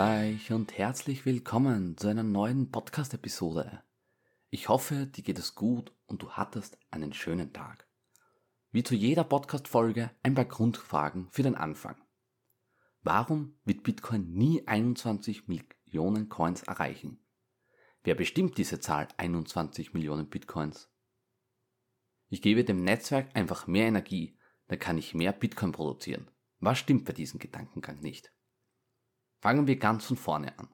Grüß euch und herzlich willkommen zu einer neuen Podcast-Episode. Ich hoffe, dir geht es gut und du hattest einen schönen Tag. Wie zu jeder Podcast-Folge ein paar Grundfragen für den Anfang. Warum wird Bitcoin nie 21 Millionen Coins erreichen? Wer bestimmt diese Zahl 21 Millionen Bitcoins? Ich gebe dem Netzwerk einfach mehr Energie, dann kann ich mehr Bitcoin produzieren. Was stimmt bei diesem Gedankengang nicht? Fangen wir ganz von vorne an.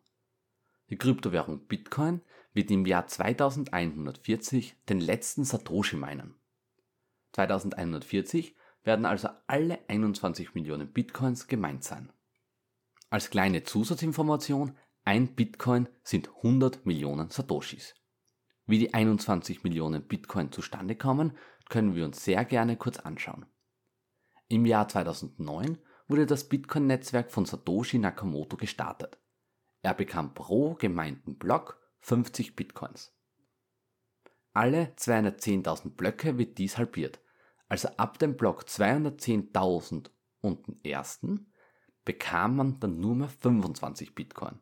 Die Kryptowährung Bitcoin wird im Jahr 2140 den letzten Satoshi meinen. 2140 werden also alle 21 Millionen Bitcoins gemeint sein. Als kleine Zusatzinformation, ein Bitcoin sind 100 Millionen Satoshis. Wie die 21 Millionen Bitcoin zustande kommen, können wir uns sehr gerne kurz anschauen. Im Jahr 2009 wurde das Bitcoin-Netzwerk von Satoshi Nakamoto gestartet. Er bekam pro gemeinten Block 50 Bitcoins. Alle 210.000 Blöcke wird dies halbiert. Also ab dem Block 210.000 und den ersten bekam man dann nur mehr 25 Bitcoin.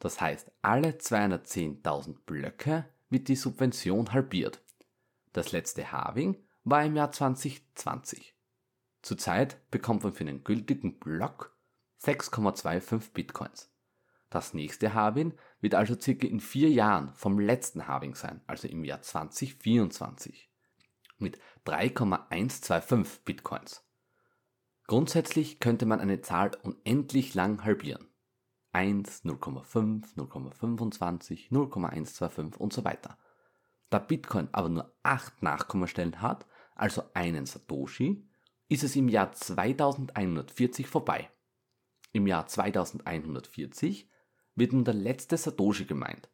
Das heißt, alle 210.000 Blöcke wird die Subvention halbiert. Das letzte Halving war im Jahr 2020. Zurzeit bekommt man für einen gültigen Block 6,25 Bitcoins. Das nächste Halving wird also circa in vier Jahren vom letzten Halving sein, also im Jahr 2024. Mit 3,125 Bitcoins. Grundsätzlich könnte man eine Zahl unendlich lang halbieren. 1, 0,5, 0,25, 0,125 und so weiter. Da Bitcoin aber nur 8 Nachkommastellen hat, also einen Satoshi, ist es im Jahr 2140 vorbei. Im Jahr 2140 wird nun der letzte Satoshi gemeint.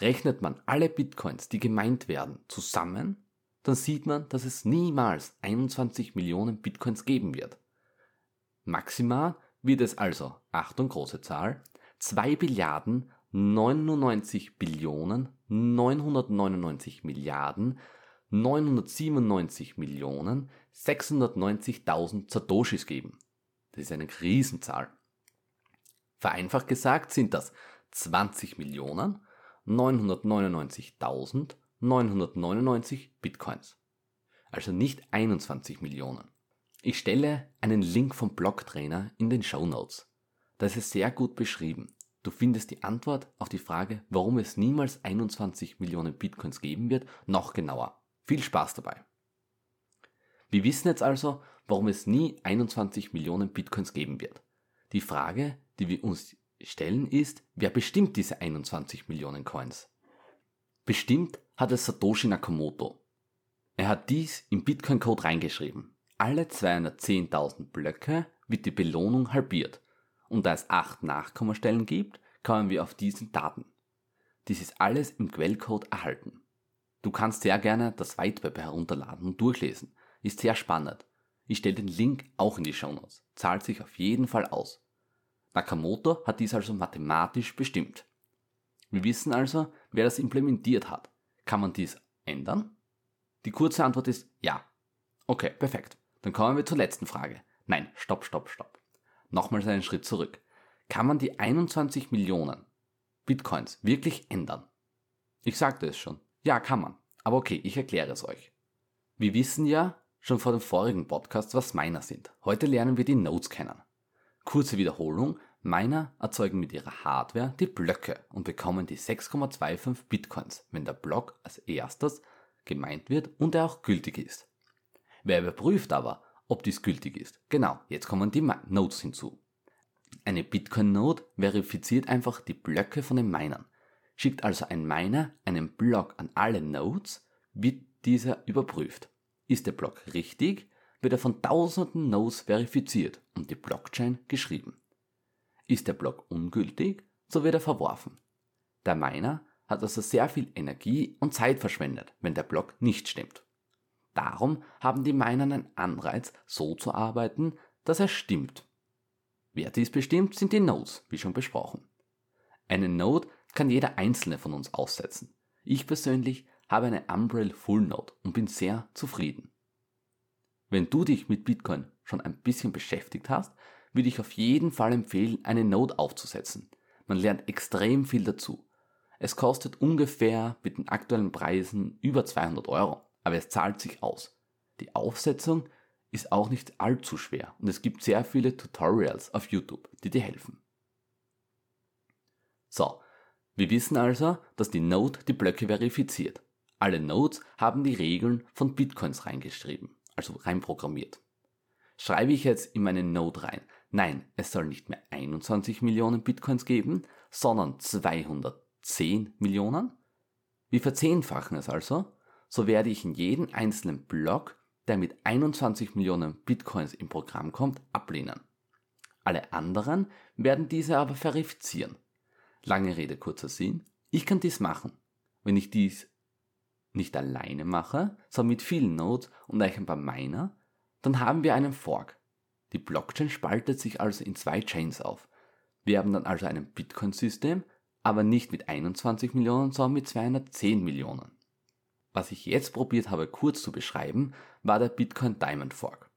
Rechnet man alle Bitcoins, die gemeint werden, zusammen, dann sieht man, dass es niemals 21 Millionen Bitcoins geben wird. Maximal wird es also, Achtung große Zahl, 2 Billiarden 99 Billionen 999 Milliarden 997 Millionen 690.000 Satoshis geben. Das ist eine Riesenzahl. Vereinfacht gesagt sind das 20 Millionen 999.999 Bitcoins. Also nicht 21 Millionen. Ich stelle einen Link vom Blogtrainer in den Show Notes. Da ist es sehr gut beschrieben. Du findest die Antwort auf die Frage, warum es niemals 21 Millionen Bitcoins geben wird, noch genauer. Viel Spaß dabei. Wir wissen jetzt also, warum es nie 21 Millionen Bitcoins geben wird. Die Frage, die wir uns stellen, ist, wer bestimmt diese 21 Millionen Coins? Bestimmt hat es Satoshi Nakamoto. Er hat dies im Bitcoin-Code reingeschrieben. Alle 210.000 Blöcke wird die Belohnung halbiert und da es 8 Nachkommastellen gibt, kommen wir auf diesen Daten. Dies ist alles im Quellcode erhalten. Du kannst sehr gerne das Whitepaper herunterladen und durchlesen. Ist sehr spannend. Ich stelle den Link auch in die Show Notes. Zahlt sich auf jeden Fall aus. Nakamoto hat dies also mathematisch bestimmt. Wir wissen also, wer das implementiert hat. Kann man dies ändern? Die kurze Antwort ist ja. Okay, perfekt. Dann kommen wir zur letzten Frage. Nein, stopp, stopp, stopp. Nochmals einen Schritt zurück. Kann man die 21 Millionen Bitcoins wirklich ändern? Ich sagte es schon. Ja, kann man. Aber okay, ich erkläre es euch. Wir wissen ja schon vor dem vorigen Podcast, was Miner sind. Heute lernen wir die Nodes kennen. Kurze Wiederholung. Miner erzeugen mit ihrer Hardware die Blöcke und bekommen die 6,25 Bitcoins, wenn der Block als erstes gemeint wird und er auch gültig ist. Wer überprüft aber, ob dies gültig ist? Genau, jetzt kommen die Nodes hinzu. Eine Bitcoin-Node verifiziert einfach die Blöcke von den Minern. Schickt also ein Miner einen Block an alle Nodes, wird dieser überprüft. Ist der Block richtig, wird er von tausenden Nodes verifiziert und die Blockchain geschrieben. Ist der Block ungültig, so wird er verworfen. Der Miner hat also sehr viel Energie und Zeit verschwendet, wenn der Block nicht stimmt. Darum haben die Miner einen Anreiz, so zu arbeiten, dass er stimmt. Wer dies bestimmt, sind die Nodes, wie schon besprochen. Eine Node kann jeder einzelne von uns aussetzen. Ich persönlich habe eine Umbrel Full Node und bin sehr zufrieden. Wenn du dich mit Bitcoin schon ein bisschen beschäftigt hast, würde ich auf jeden Fall empfehlen, eine Node aufzusetzen. Man lernt extrem viel dazu. Es kostet ungefähr mit den aktuellen Preisen über 200 Euro, aber es zahlt sich aus. Die Aufsetzung ist auch nicht allzu schwer und es gibt sehr viele Tutorials auf YouTube, die dir helfen. So, wir wissen also, dass die Node die Blöcke verifiziert. Alle Nodes haben die Regeln von Bitcoins reingeschrieben, also reinprogrammiert. Schreibe ich jetzt in meine Node rein, nein, es soll nicht mehr 21 Millionen Bitcoins geben, sondern 210 Millionen? Wir verzehnfachen es also, so werde ich in jeden einzelnen Block, der mit 21 Millionen Bitcoins im Programm kommt, ablehnen. Alle anderen werden diese aber verifizieren. Lange Rede, kurzer Sinn. Ich kann dies machen. Wenn ich dies nicht alleine mache, sondern mit vielen Nodes und euch ein paar Miner, dann haben wir einen Fork. Die Blockchain spaltet sich also in zwei Chains auf. Wir haben dann also ein Bitcoin-System, aber nicht mit 21 Millionen, sondern mit 210 Millionen. Was ich jetzt probiert habe kurz zu beschreiben, war der Bitcoin Diamond Fork.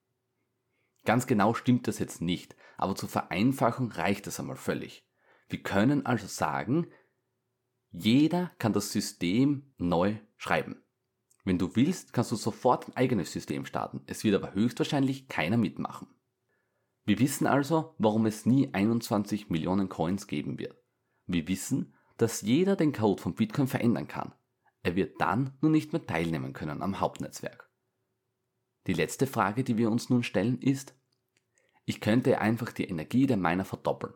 Ganz genau stimmt das jetzt nicht, aber zur Vereinfachung reicht es einmal völlig. Wir können also sagen, jeder kann das System neu schreiben. Wenn du willst, kannst du sofort ein eigenes System starten. Es wird aber höchstwahrscheinlich keiner mitmachen. Wir wissen also, warum es nie 21 Millionen Coins geben wird. Wir wissen, dass jeder den Code von Bitcoin verändern kann. Er wird dann nur nicht mehr teilnehmen können am Hauptnetzwerk. Die letzte Frage, die wir uns nun stellen, ist, ich könnte einfach die Energie der Miner verdoppeln.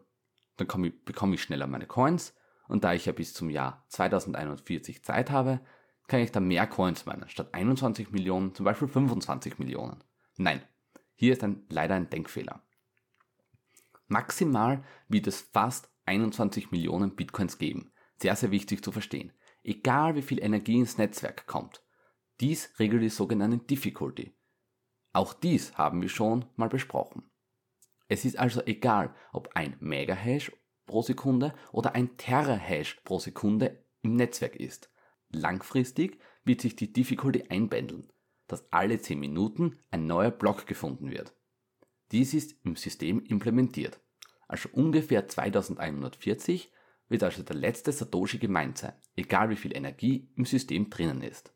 Dann ich, bekomme ich schneller meine Coins und da ich ja bis zum Jahr 2041 Zeit habe, kann ich da mehr Coins meinen. Statt 21 Millionen zum Beispiel 25 Millionen. Nein, hier ist ein, leider ein Denkfehler. Maximal wird es fast 21 Millionen Bitcoins geben. Sehr, sehr wichtig zu verstehen. Egal wie viel Energie ins Netzwerk kommt. Dies regelt die sogenannte Difficulty. Auch dies haben wir schon mal besprochen. Es ist also egal, ob ein Megahash pro Sekunde oder ein Terahash pro Sekunde im Netzwerk ist. Langfristig wird sich die Difficulty einpendeln, dass alle 10 Minuten ein neuer Block gefunden wird. Dies ist im System implementiert. Also ungefähr 2140 wird also der letzte Satoshi gemeint sein, egal wie viel Energie im System drinnen ist.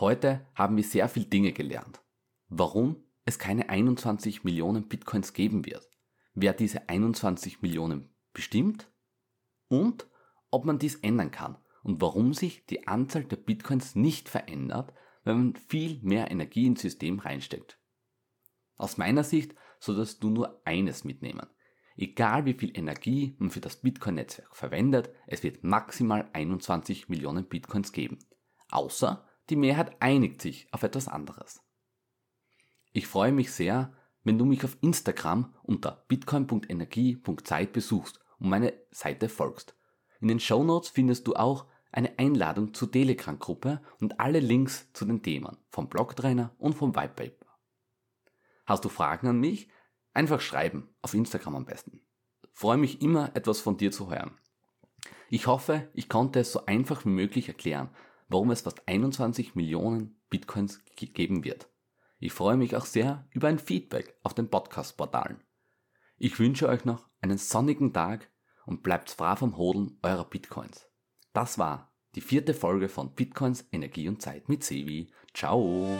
Heute haben wir sehr viel Dinge gelernt. Warum es keine 21 Millionen Bitcoins geben wird, wer diese 21 Millionen bestimmt und ob man dies ändern kann und warum sich die Anzahl der Bitcoins nicht verändert, wenn man viel mehr Energie ins System reinsteckt. Aus meiner Sicht solltest du nur eines mitnehmen. Egal wie viel Energie man für das Bitcoin-Netzwerk verwendet, es wird maximal 21 Millionen Bitcoins geben. Außer die Mehrheit einigt sich auf etwas anderes. Ich freue mich sehr, wenn du mich auf Instagram unter bitcoin.energie.zeit besuchst und meine Seite folgst. In den Show Notes findest du auch eine Einladung zur Telegram-Gruppe und alle Links zu den Themen vom Blogtrainer und vom Whitepaper. Hast du Fragen an mich? Einfach schreiben, auf Instagram am besten. Freue mich immer, etwas von dir zu hören. Ich hoffe, ich konnte es so einfach wie möglich erklären, warum es fast 21 Millionen Bitcoins geben wird. Ich freue mich auch sehr über ein Feedback auf den Podcast-Portalen. Ich wünsche euch noch einen sonnigen Tag und bleibt brav vom Hodeln eurer Bitcoins. Das war die vierte Folge von Bitcoins Energie und Zeit mit Sevi. Ciao!